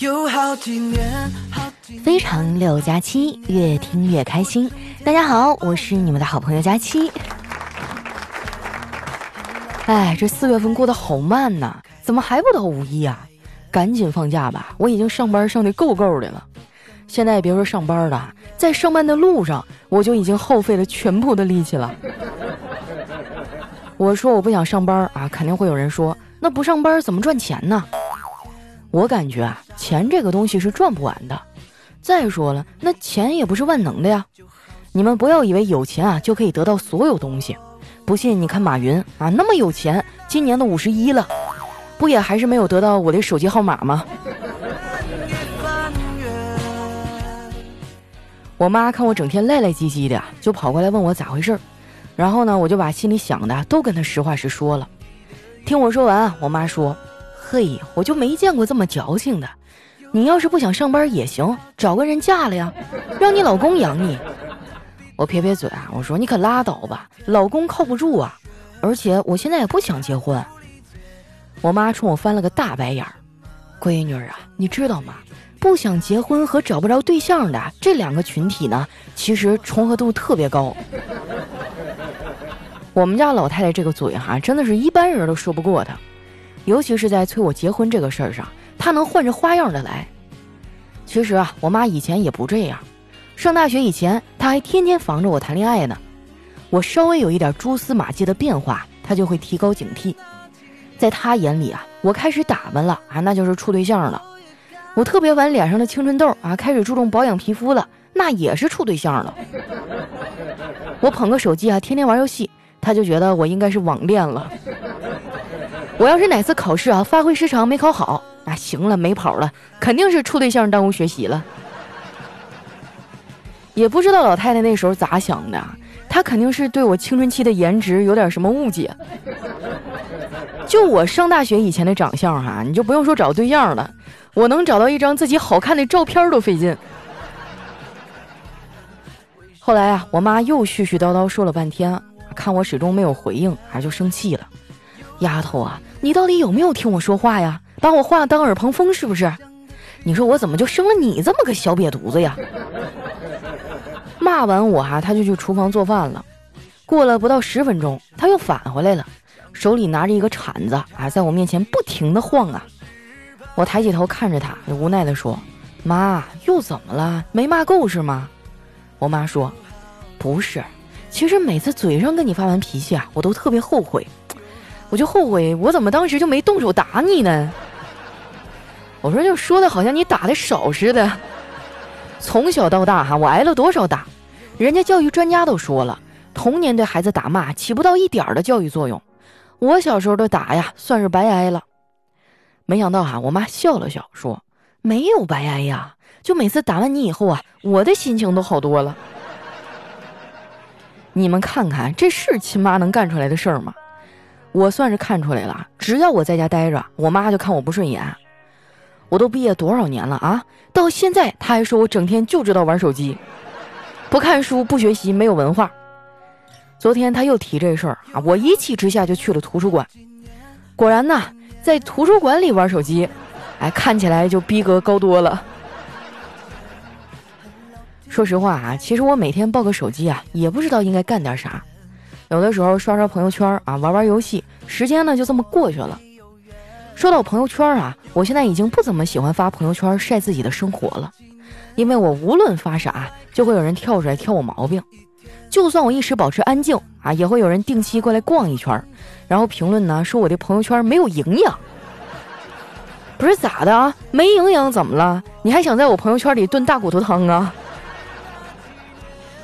有好几年非常六加七，越听越开心。大家好，我是你们的好朋友佳期。哎，这四月份过得好慢呐，怎么还不到五一啊？赶紧放假吧，我已经上班上的够够的了。现在别说上班了，在上班的路上，我就已经耗费了全部的力气了。我说我不想上班啊，肯定会有人说，那不上班怎么赚钱呢？我感觉啊，钱这个东西是赚不完的。再说了，那钱也不是万能的呀。你们不要以为有钱啊就可以得到所有东西。不信你看马云啊，那么有钱，今年都五十一了，不也还是没有得到我的手机号码吗？我妈看我整天赖赖唧唧的，就跑过来问我咋回事儿。然后呢，我就把心里想的都跟她实话实说了。听我说完，我妈说。嘿，我就没见过这么矫情的。你要是不想上班也行，找个人嫁了呀，让你老公养你。我撇撇嘴啊，我说你可拉倒吧，老公靠不住啊。而且我现在也不想结婚。我妈冲我翻了个大白眼儿，闺女啊，你知道吗？不想结婚和找不着对象的这两个群体呢，其实重合度特别高。我们家老太太这个嘴哈，真的是一般人都说不过她。尤其是在催我结婚这个事儿上，他能换着花样的来。其实啊，我妈以前也不这样。上大学以前，她还天天防着我谈恋爱呢。我稍微有一点蛛丝马迹的变化，她就会提高警惕。在她眼里啊，我开始打扮了啊，那就是处对象了。我特别晚脸上的青春痘啊，开始注重保养皮肤了，那也是处对象了。我捧个手机啊，天天玩游戏，她就觉得我应该是网恋了。我要是哪次考试啊发挥失常没考好，那行了没跑了，肯定是处对象耽误学习了。也不知道老太太那时候咋想的，她肯定是对我青春期的颜值有点什么误解。就我上大学以前的长相哈，你就不用说找对象了，我能找到一张自己好看的照片都费劲。后来啊，我妈又絮絮叨叨说了半天，看我始终没有回应，啊就生气了。丫头啊，你到底有没有听我说话呀？把我话当耳旁风是不是？你说我怎么就生了你这么个小瘪犊子呀？骂完我哈，他就去厨房做饭了。过了不到十分钟，他又返回来了，手里拿着一个铲子啊，在我面前不停的晃啊。我抬起头看着他，无奈的说：“妈，又怎么了？没骂够是吗？”我妈说：“不是，其实每次嘴上跟你发完脾气啊，我都特别后悔。”我就后悔，我怎么当时就没动手打你呢？我说就说的好像你打的少似的。从小到大哈，我挨了多少打？人家教育专家都说了，童年对孩子打骂起不到一点的教育作用。我小时候的打呀，算是白挨了。没想到哈，我妈笑了笑说：“没有白挨呀，就每次打完你以后啊，我的心情都好多了。”你们看看，这是亲妈能干出来的事儿吗？我算是看出来了，只要我在家待着，我妈就看我不顺眼。我都毕业多少年了啊，到现在她还说我整天就知道玩手机，不看书不学习，没有文化。昨天她又提这事儿啊，我一气之下就去了图书馆。果然呐，在图书馆里玩手机，哎，看起来就逼格高多了。说实话啊，其实我每天抱个手机啊，也不知道应该干点啥。有的时候刷刷朋友圈啊，玩玩游戏，时间呢就这么过去了。说到朋友圈啊，我现在已经不怎么喜欢发朋友圈晒自己的生活了，因为我无论发啥，就会有人跳出来挑我毛病。就算我一时保持安静啊，也会有人定期过来逛一圈，然后评论呢说我的朋友圈没有营养。不是咋的啊？没营养怎么了？你还想在我朋友圈里炖大骨头汤啊？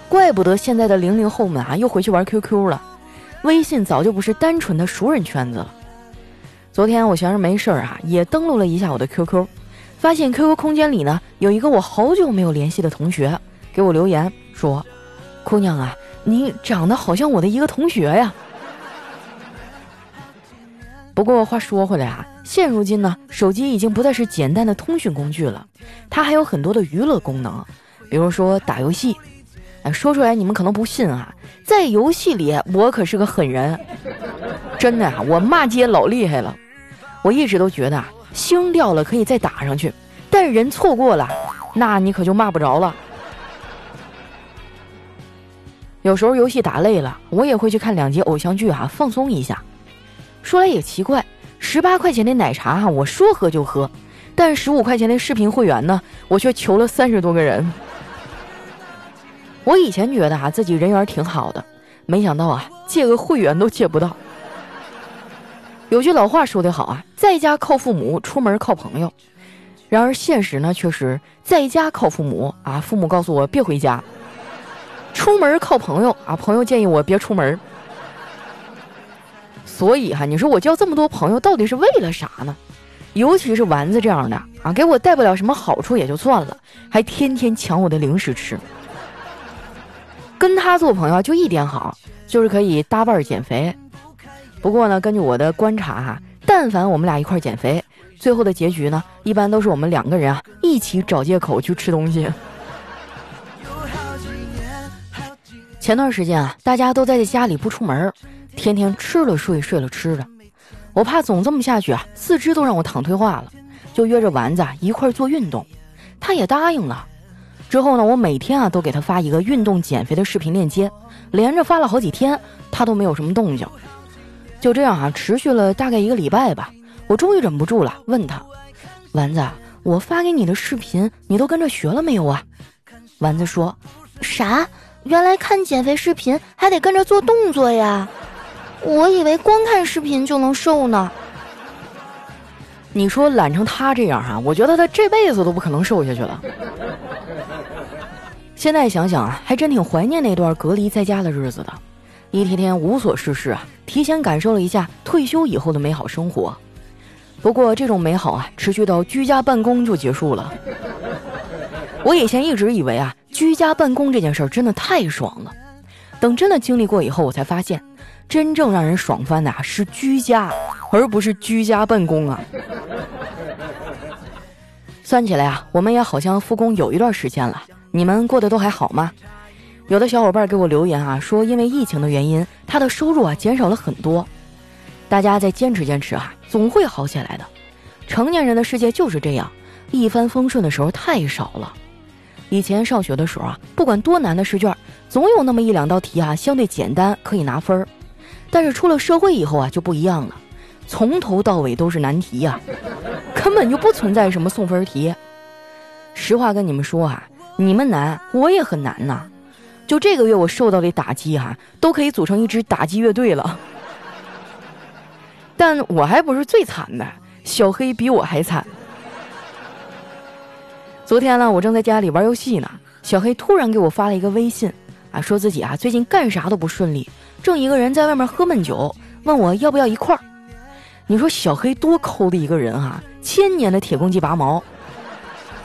怪不得现在的零零后们啊，又回去玩 QQ 了。微信早就不是单纯的熟人圈子了。昨天我闲着没事儿啊，也登录了一下我的 QQ，发现 QQ 空间里呢有一个我好久没有联系的同学给我留言说：“姑娘啊，你长得好像我的一个同学呀。”不过话说回来啊，现如今呢，手机已经不再是简单的通讯工具了，它还有很多的娱乐功能，比如说打游戏。说出来你们可能不信啊，在游戏里我可是个狠人，真的啊，我骂街老厉害了。我一直都觉得啊，星掉了可以再打上去，但人错过了，那你可就骂不着了。有时候游戏打累了，我也会去看两集偶像剧哈，放松一下。说来也奇怪，十八块钱的奶茶哈，我说喝就喝，但十五块钱的视频会员呢，我却求了三十多个人。我以前觉得啊自己人缘挺好的，没想到啊借个会员都借不到。有句老话说得好啊，在家靠父母，出门靠朋友。然而现实呢却是在家靠父母啊，父母告诉我别回家。出门靠朋友啊，朋友建议我别出门。所以哈，你说我交这么多朋友到底是为了啥呢？尤其是丸子这样的啊，给我带不了什么好处也就算了，还天天抢我的零食吃。跟他做朋友就一点好，就是可以搭伴减肥。不过呢，根据我的观察哈，但凡我们俩一块减肥，最后的结局呢，一般都是我们两个人啊一起找借口去吃东西。前段时间啊，大家都在家里不出门，天天吃了睡，睡了吃的。我怕总这么下去啊，四肢都让我躺退化了，就约着丸子一块做运动。他也答应了。之后呢，我每天啊都给他发一个运动减肥的视频链接，连着发了好几天，他都没有什么动静。就这样啊，持续了大概一个礼拜吧。我终于忍不住了，问他：“丸子，我发给你的视频，你都跟着学了没有啊？”丸子说：“啥？”原来看减肥视频还得跟着做动作呀！我以为光看视频就能瘦呢。你说懒成他这样哈，我觉得他这辈子都不可能瘦下去了。现在想想啊，还真挺怀念那段隔离在家的日子的，一天天无所事事啊，提前感受了一下退休以后的美好生活。不过这种美好啊，持续到居家办公就结束了。我以前一直以为啊。居家办公这件事儿真的太爽了，等真的经历过以后，我才发现，真正让人爽翻的啊是居家，而不是居家办公啊。算起来啊，我们也好像复工有一段时间了，你们过得都还好吗？有的小伙伴给我留言啊，说因为疫情的原因，他的收入啊减少了很多。大家再坚持坚持啊，总会好起来的。成年人的世界就是这样，一帆风顺的时候太少了。以前上学的时候啊，不管多难的试卷，总有那么一两道题啊相对简单可以拿分儿。但是出了社会以后啊就不一样了，从头到尾都是难题呀，根本就不存在什么送分题。实话跟你们说啊，你们难，我也很难呐。就这个月我受到的打击哈，都可以组成一支打击乐队了。但我还不是最惨的，小黑比我还惨。昨天呢，我正在家里玩游戏呢，小黑突然给我发了一个微信，啊，说自己啊最近干啥都不顺利，正一个人在外面喝闷酒，问我要不要一块儿。你说小黑多抠的一个人哈，千年的铁公鸡拔毛，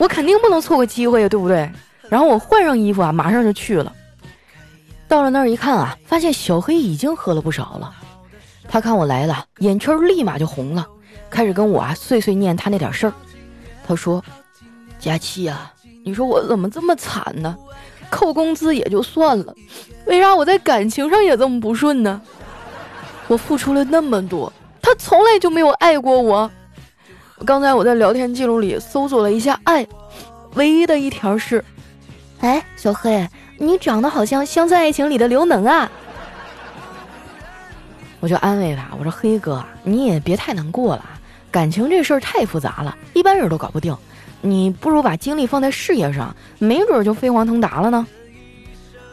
我肯定不能错过机会呀，对不对？然后我换上衣服啊，马上就去了。到了那儿一看啊，发现小黑已经喝了不少了。他看我来了，眼圈立马就红了，开始跟我啊碎碎念他那点事儿。他说。佳琪呀，你说我怎么这么惨呢？扣工资也就算了，为啥我在感情上也这么不顺呢？我付出了那么多，他从来就没有爱过我。刚才我在聊天记录里搜索了一下爱，唯一的一条是：哎，小黑，你长得好像《乡村爱情》里的刘能啊。我就安慰他，我说黑哥，你也别太难过了，感情这事儿太复杂了，一般人都搞不定。你不如把精力放在事业上，没准就飞黄腾达了呢。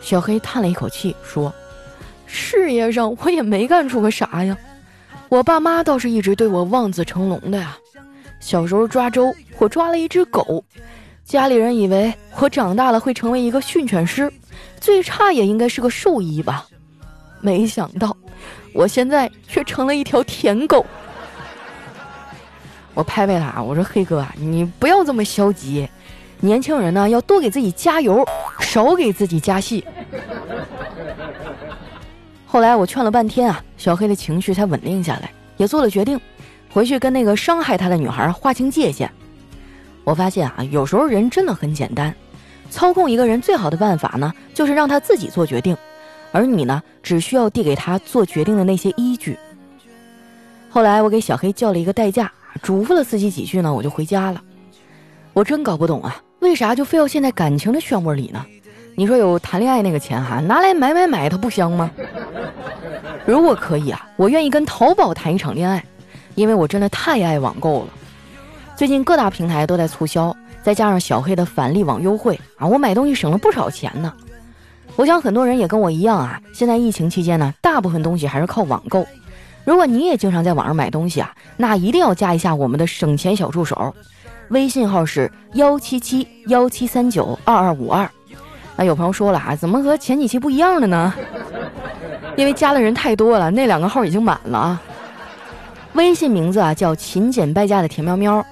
小黑叹了一口气说：“事业上我也没干出个啥呀，我爸妈倒是一直对我望子成龙的呀。小时候抓周，我抓了一只狗，家里人以为我长大了会成为一个训犬师，最差也应该是个兽医吧。没想到，我现在却成了一条舔狗。”我拍拍他，我说：“黑哥，你不要这么消极，年轻人呢要多给自己加油，少给自己加戏。”后来我劝了半天啊，小黑的情绪才稳定下来，也做了决定，回去跟那个伤害他的女孩划清界限。我发现啊，有时候人真的很简单，操控一个人最好的办法呢，就是让他自己做决定，而你呢，只需要递给他做决定的那些依据。后来我给小黑叫了一个代驾。嘱咐了司机几句呢，我就回家了。我真搞不懂啊，为啥就非要陷在感情的漩涡里呢？你说有谈恋爱那个钱哈，拿来买买买，它不香吗？如果可以啊，我愿意跟淘宝谈一场恋爱，因为我真的太爱网购了。最近各大平台都在促销，再加上小黑的返利网优惠啊，我买东西省了不少钱呢。我想很多人也跟我一样啊，现在疫情期间呢，大部分东西还是靠网购。如果你也经常在网上买东西啊，那一定要加一下我们的省钱小助手，微信号是幺七七幺七三九二二五二。那有朋友说了啊，怎么和前几期不一样的呢？因为加的人太多了，那两个号已经满了啊。微信名字啊叫勤俭败家的田喵喵。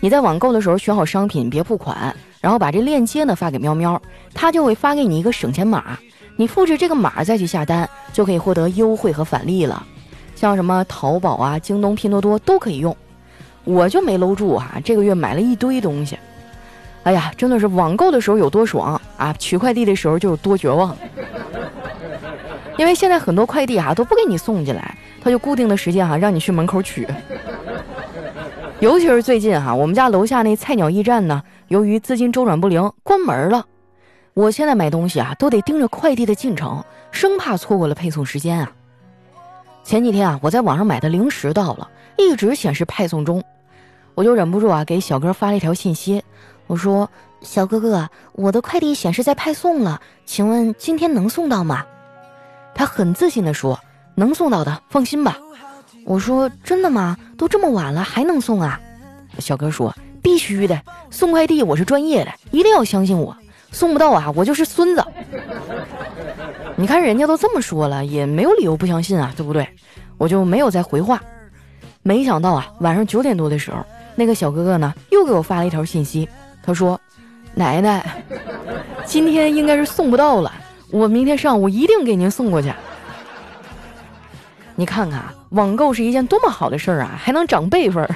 你在网购的时候选好商品，别付款，然后把这链接呢发给喵喵，他就会发给你一个省钱码，你复制这个码再去下单，就可以获得优惠和返利了。像什么淘宝啊、京东、拼多多都可以用。我就没搂住啊，这个月买了一堆东西。哎呀，真的是网购的时候有多爽啊，取快递的时候就有多绝望。因为现在很多快递啊都不给你送进来，他就固定的时间哈让你去门口取。尤其是最近哈，我们家楼下那菜鸟驿站呢，由于资金周转不灵关门了。我现在买东西啊都得盯着快递的进程，生怕错过了配送时间啊。前几天啊，我在网上买的零食到了，一直显示派送中，我就忍不住啊给小哥发了一条信息。我说：“小哥哥，我的快递显示在派送了，请问今天能送到吗？”他很自信地说：“能送到的，放心吧。”我说：“真的吗？都这么晚了还能送啊？”小哥说：“必须的，送快递我是专业的，一定要相信我。送不到啊，我就是孙子。”你看人家都这么说了，也没有理由不相信啊，对不对？我就没有再回话。没想到啊，晚上九点多的时候，那个小哥哥呢又给我发了一条信息。他说：“奶奶，今天应该是送不到了，我明天上午一定给您送过去。你看看，网购是一件多么好的事儿啊，还能长辈分儿。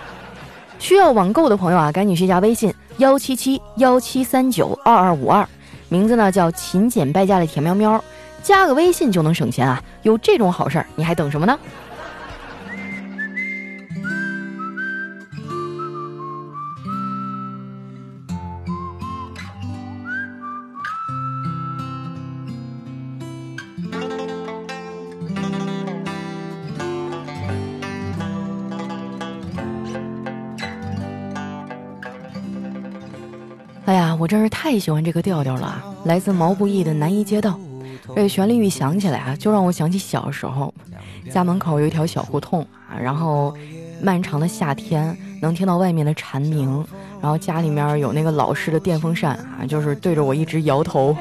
需要网购的朋友啊，赶紧去加微信幺七七幺七三九二二五二，名字呢叫勤俭败家的甜喵喵，加个微信就能省钱啊！有这种好事儿，你还等什么呢？”真是太喜欢这个调调了！来自毛不易的《南一街道》，这旋律一响起来啊，就让我想起小时候，家门口有一条小胡同啊，然后漫长的夏天能听到外面的蝉鸣，然后家里面有那个老式的电风扇啊，就是对着我一直摇头，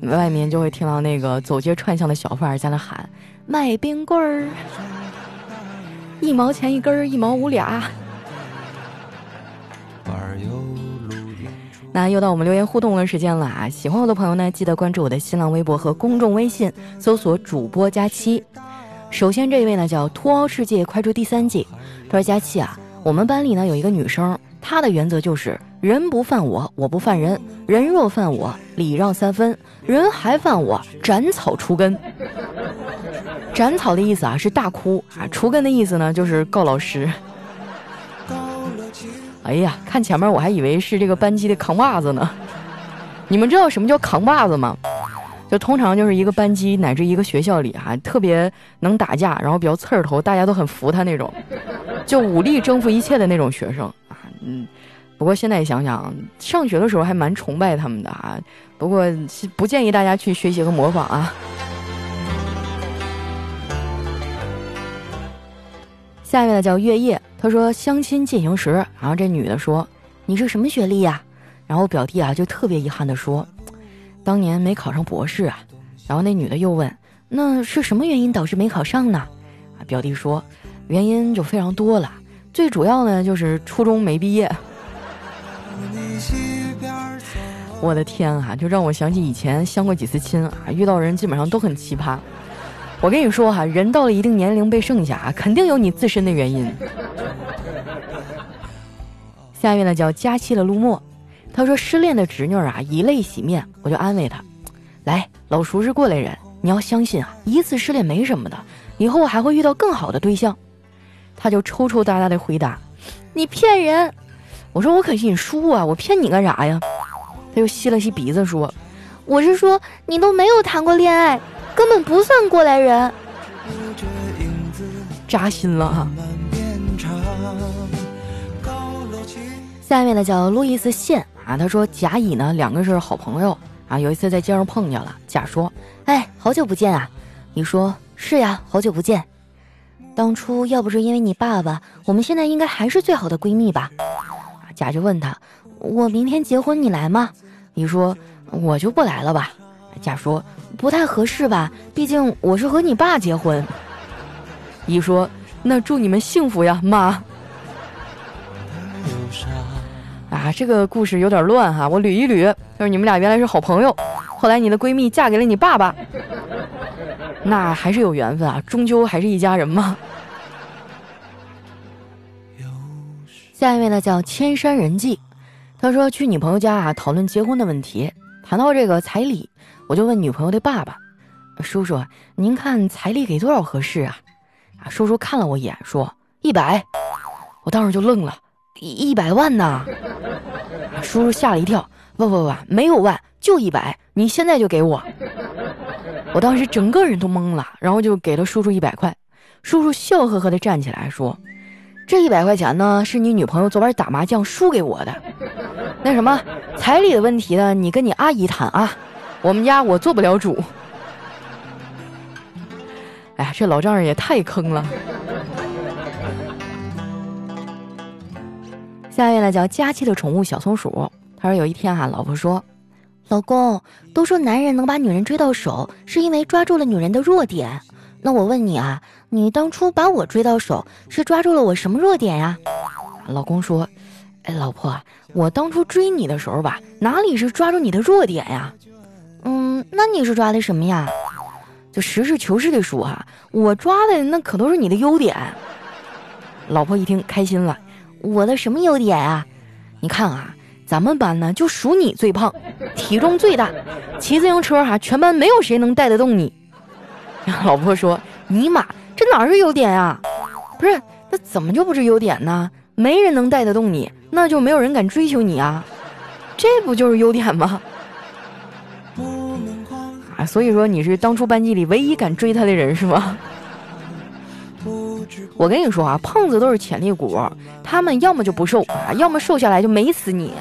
外面就会听到那个走街串巷的小贩在那喊卖冰棍儿，一毛钱一根儿，一毛五俩。那又到我们留言互动的时间了啊！喜欢我的朋友呢，记得关注我的新浪微博和公众微信，搜索“主播佳期”。首先这一位呢叫“脱凹世界快出第三季”，他说：“佳期啊，我们班里呢有一个女生，她的原则就是人不犯我，我不犯人；人若犯我，礼让三分；人还犯我，斩草除根。斩草的意思啊是大哭啊，除根的意思呢就是告老师。”哎呀，看前面我还以为是这个班级的扛把子呢。你们知道什么叫扛把子吗？就通常就是一个班级乃至一个学校里哈，特别能打架，然后比较刺儿头，大家都很服他那种，就武力征服一切的那种学生啊。嗯，不过现在想想，上学的时候还蛮崇拜他们的啊。不过不建议大家去学习和模仿啊。下面的叫月夜。他说相亲进行时，然后这女的说：“你是什么学历呀？”然后表弟啊就特别遗憾的说：“当年没考上博士啊。”然后那女的又问：“那是什么原因导致没考上呢？”啊，表弟说：“原因就非常多了，最主要呢就是初中没毕业。”我的天啊，就让我想起以前相过几次亲啊，遇到人基本上都很奇葩。我跟你说哈，人到了一定年龄被剩下啊，肯定有你自身的原因。下面呢叫佳期的陆墨，他说失恋的侄女啊以泪洗面，我就安慰他，来，老叔是过来人，你要相信啊，一次失恋没什么的，以后还会遇到更好的对象。他就抽抽搭搭的回答，你骗人！我说我可信你叔啊，我骗你干啥呀？他又吸了吸鼻子说：“我是说你都没有谈过恋爱，根本不算过来人。”扎心了哈。下面呢叫路易斯线啊，他说甲乙呢两个是好朋友啊，有一次在街上碰见了，甲说：“哎，好久不见啊！”乙说：“是呀，好久不见。当初要不是因为你爸爸，我们现在应该还是最好的闺蜜吧？”甲就问他：“我明天结婚你来吗？”乙说：“我就不来了吧。”甲说：“不太合适吧？毕竟我是和你爸结婚。”乙说：“那祝你们幸福呀，妈。”啊，这个故事有点乱哈，我捋一捋，就是你们俩原来是好朋友，后来你的闺蜜嫁给了你爸爸，那还是有缘分啊，终究还是一家人嘛。下一位呢叫千山人迹，他说去女朋友家啊讨论结婚的问题，谈到这个彩礼，我就问女朋友的爸爸：“叔叔，您看彩礼给多少合适啊？”啊，叔叔看了我一眼，说一百，我当时就愣了，一一百万呢？叔叔吓了一跳，不不不，没有万，就一百，你现在就给我。我当时整个人都懵了，然后就给了叔叔一百块。叔叔笑呵呵地站起来说：“这一百块钱呢，是你女朋友昨晚打麻将输给我的。那什么彩礼的问题呢，你跟你阿姨谈啊，我们家我做不了主。”哎呀，这老丈人也太坑了。下一位呢叫佳期的宠物小松鼠，他说有一天啊，老婆说：“老公，都说男人能把女人追到手，是因为抓住了女人的弱点。那我问你啊，你当初把我追到手，是抓住了我什么弱点呀？”老公说：“哎，老婆，我当初追你的时候吧，哪里是抓住你的弱点呀？嗯，那你是抓的什么呀？”就实事求是的说哈，我抓的那可都是你的优点。老婆一听开心了，我的什么优点啊？你看啊，咱们班呢就数你最胖，体重最大，骑自行车哈，全班没有谁能带得动你。老婆说：“尼玛，这哪是优点啊？不是，那怎么就不是优点呢？没人能带得动你，那就没有人敢追求你啊，这不就是优点吗？”啊，所以说你是当初班级里唯一敢追他的人是吗？我跟你说啊，胖子都是潜力股，他们要么就不瘦啊，要么瘦下来就没死你。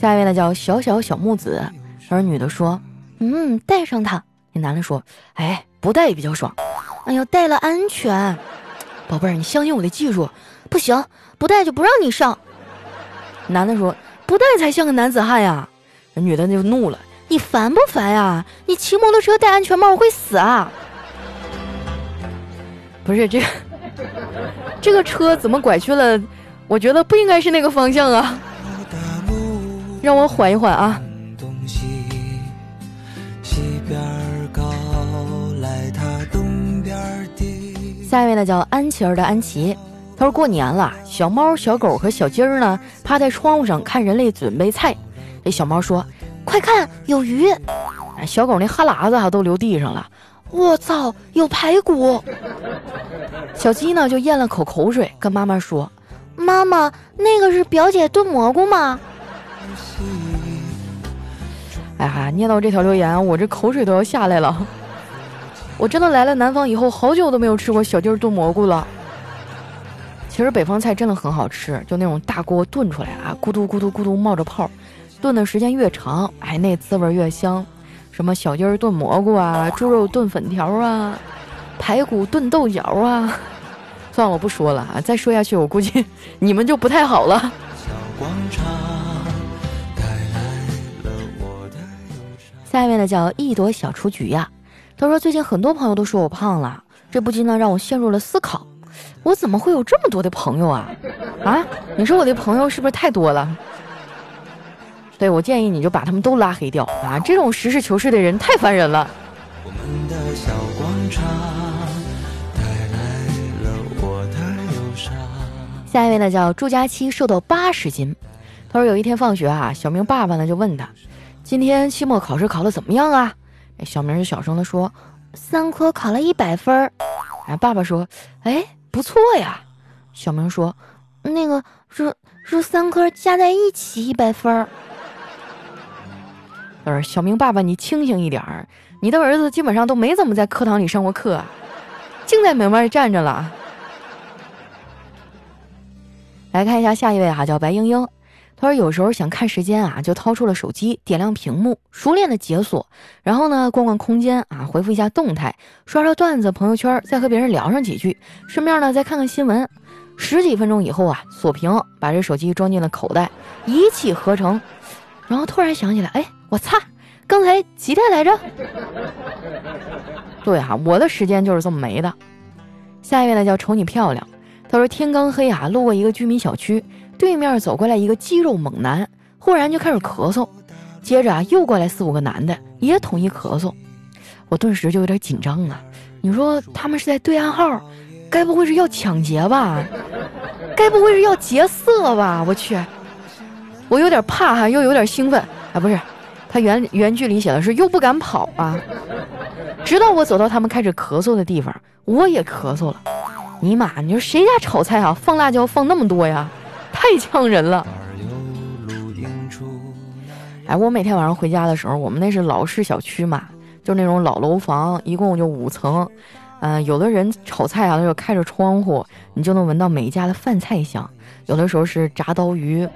下一位呢叫小小小木子，而女的说：“嗯，带上它。”那男的说：“哎，不带也比较爽。”哎呦，带了安全，宝贝儿，你相信我的技术。不行，不带就不让你上。男的说：“不带才像个男子汉呀！”女的就怒了：“你烦不烦呀？你骑摩托车戴安全帽会死啊！”不是这个，这个车怎么拐去了？我觉得不应该是那个方向啊！让我缓一缓啊！下一位呢，叫安琪儿的安琪。他说过年了，小猫、小狗和小鸡儿呢，趴在窗户上看人类准备菜。这小猫说：“快看，有鱼！”小狗那哈喇子哈都流地上了。我操，有排骨！小鸡呢就咽了口口水，跟妈妈说：“妈妈，那个是表姐炖蘑菇吗？”哎呀，念到这条留言，我这口水都要下来了。我真的来了南方以后，好久都没有吃过小鸡炖蘑菇了。其实北方菜真的很好吃，就那种大锅炖出来啊，咕嘟咕嘟咕嘟冒着泡，炖的时间越长，哎，那滋味越香。什么小鸡儿炖蘑菇啊，猪肉炖粉条啊，排骨炖豆角啊。算了，我不说了啊，再说下去我估计你们就不太好了。下一位呢叫一朵小雏菊呀，他说最近很多朋友都说我胖了，这不禁呢让我陷入了思考。我怎么会有这么多的朋友啊？啊，你说我的朋友是不是太多了？对，我建议你就把他们都拉黑掉啊！这种实事求是的人太烦人了。下一位呢叫朱佳期，瘦到八十斤。他说有一天放学啊，小明爸爸呢就问他，今天期末考试考的怎么样啊？小明就小声的说，三科考了一百分儿。哎，爸爸说，哎，不错呀。小明说，那个是是三科加在一起一百分儿。呃，小明爸爸，你清醒一点儿，你的儿子基本上都没怎么在课堂里上过课，净在门外站着了。来看一下下一位哈，叫白英英。他说有时候想看时间啊，就掏出了手机，点亮屏幕，熟练的解锁，然后呢逛逛空间啊，回复一下动态，刷刷段子、朋友圈，再和别人聊上几句，顺便呢再看看新闻。十几分钟以后啊，锁屏，把这手机装进了口袋，一气呵成。然后突然想起来，哎，我擦，刚才几点来着？对哈，我的时间就是这么没的。下一位呢叫瞅你漂亮。他说天刚黑啊，路过一个居民小区，对面走过来一个肌肉猛男，忽然就开始咳嗽，接着啊又过来四五个男的，也统一咳嗽，我顿时就有点紧张啊。你说他们是在对暗号，该不会是要抢劫吧？该不会是要劫色吧？我去，我有点怕哈，又有点兴奋啊！不是，他原原句里写的是又不敢跑啊。直到我走到他们开始咳嗽的地方，我也咳嗽了。尼玛，你说谁家炒菜啊？放辣椒放那么多呀，太呛人了！哎，我每天晚上回家的时候，我们那是老式小区嘛，就那种老楼房，一共就五层。嗯，有的人炒菜啊，他就开着窗户，你就能闻到每一家的饭菜香。有的时候是炸刀鱼，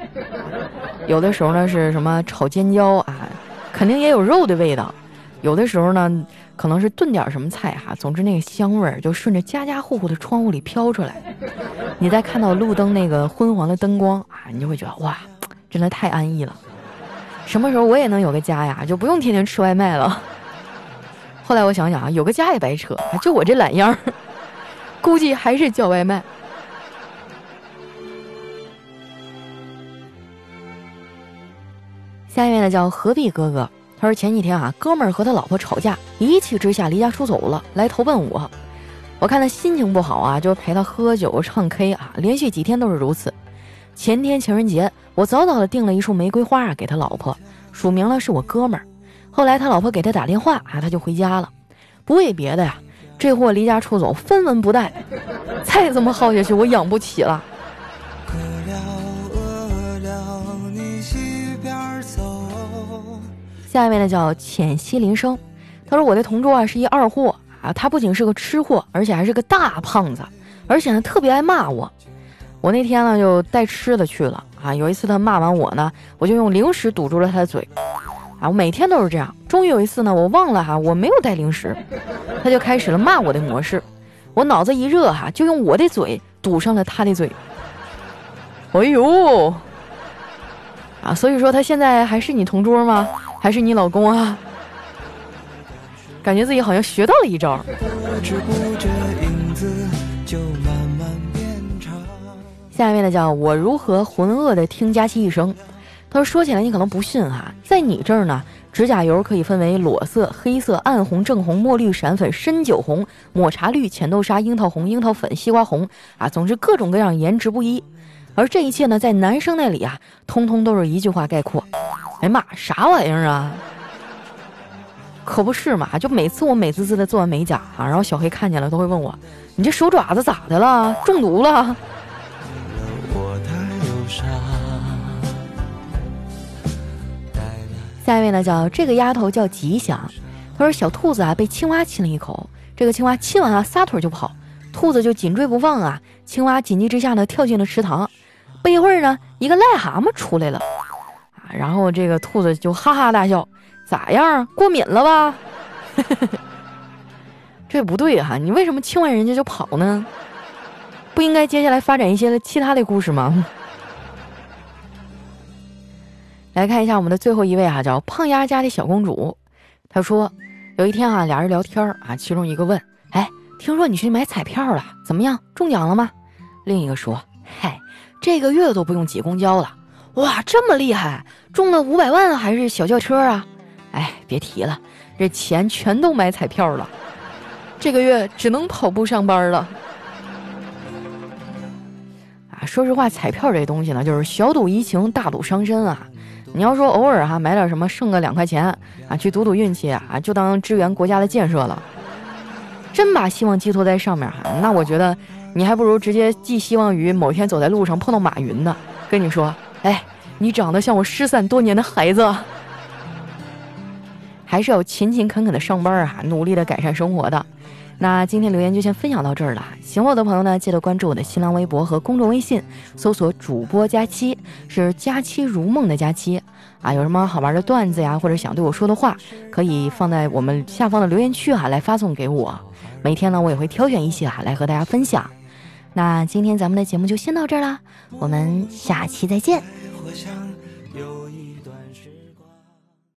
有的时候呢是什么炒尖椒啊，肯定也有肉的味道。有的时候呢。可能是炖点什么菜哈，总之那个香味儿就顺着家家户户的窗户里飘出来。你再看到路灯那个昏黄的灯光啊，你就会觉得哇，真的太安逸了。什么时候我也能有个家呀，就不用天天吃外卖了。后来我想想啊，有个家也白扯，就我这懒样儿，估计还是叫外卖。下面呢叫何必哥哥。他说前几天啊，哥们儿和他老婆吵架，一气之下离家出走了，来投奔我。我看他心情不好啊，就陪他喝酒唱 K 啊，连续几天都是如此。前天情人节，我早早的订了一束玫瑰花给他老婆，署名了是我哥们儿。后来他老婆给他打电话啊，他就回家了。不为别的呀，这货离家出走，分文不带。再这么耗下去，我养不起了。下一位呢叫浅溪林生，他说我的同桌啊是一二货啊，他不仅是个吃货，而且还是个大胖子，而且呢特别爱骂我。我那天呢就带吃的去了啊，有一次他骂完我呢，我就用零食堵住了他的嘴啊，我每天都是这样。终于有一次呢，我忘了哈，我没有带零食，他就开始了骂我的模式。我脑子一热哈，就用我的嘴堵上了他的嘴。哎呦，啊，所以说他现在还是你同桌吗？还是你老公啊？感觉自己好像学到了一招。下一位呢，叫我如何浑噩的听佳期一生。他说：“说起来你可能不信哈，在你这儿呢，指甲油可以分为裸色、黑色、暗红、正红、墨绿、闪粉、深酒红、抹茶绿、浅豆沙、樱桃红、樱桃粉、西瓜红啊，总之各种各样，颜值不一。而这一切呢，在男生那里啊，通通都是一句话概括。”哎妈，啥玩意儿啊？可不是嘛！就每次我美滋滋的做完美甲啊，然后小黑看见了都会问我：“你这手爪子咋的了？中毒了？”下一位呢，叫这个丫头叫吉祥。她说：“小兔子啊，被青蛙亲了一口，这个青蛙亲完啊，撒腿就跑，兔子就紧追不放啊。青蛙紧急之下呢，跳进了池塘。不一会儿呢，一个癞蛤蟆出来了啊。”然后这个兔子就哈哈大笑，咋样？过敏了吧？这不对哈，你为什么亲完人家就跑呢？不应该接下来发展一些其他的故事吗？来看一下我们的最后一位啊，叫胖丫家的小公主。她说，有一天啊，俩人聊天啊，其中一个问：“哎，听说你去买彩票了，怎么样？中奖了吗？”另一个说：“嗨，这个月都不用挤公交了。”哇，这么厉害！中了五百万还是小轿车啊？哎，别提了，这钱全都买彩票了，这个月只能跑步上班了。啊，说实话，彩票这东西呢，就是小赌怡情，大赌伤身啊。你要说偶尔哈买点什么，剩个两块钱啊，去赌赌运气啊，就当支援国家的建设了。真把希望寄托在上面哈，那我觉得你还不如直接寄希望于某天走在路上碰到马云呢。跟你说，哎，你长得像我失散多年的孩子，还是要勤勤恳恳的上班啊，努力的改善生活的。那今天留言就先分享到这儿了。喜欢我的朋友呢，记得关注我的新浪微博和公众微信，搜索“主播佳期”，是“佳期如梦”的佳期啊。有什么好玩的段子呀，或者想对我说的话，可以放在我们下方的留言区啊，来发送给我。每天呢，我也会挑选一些啊，来和大家分享。那今天咱们的节目就先到这儿啦，我们下期再见。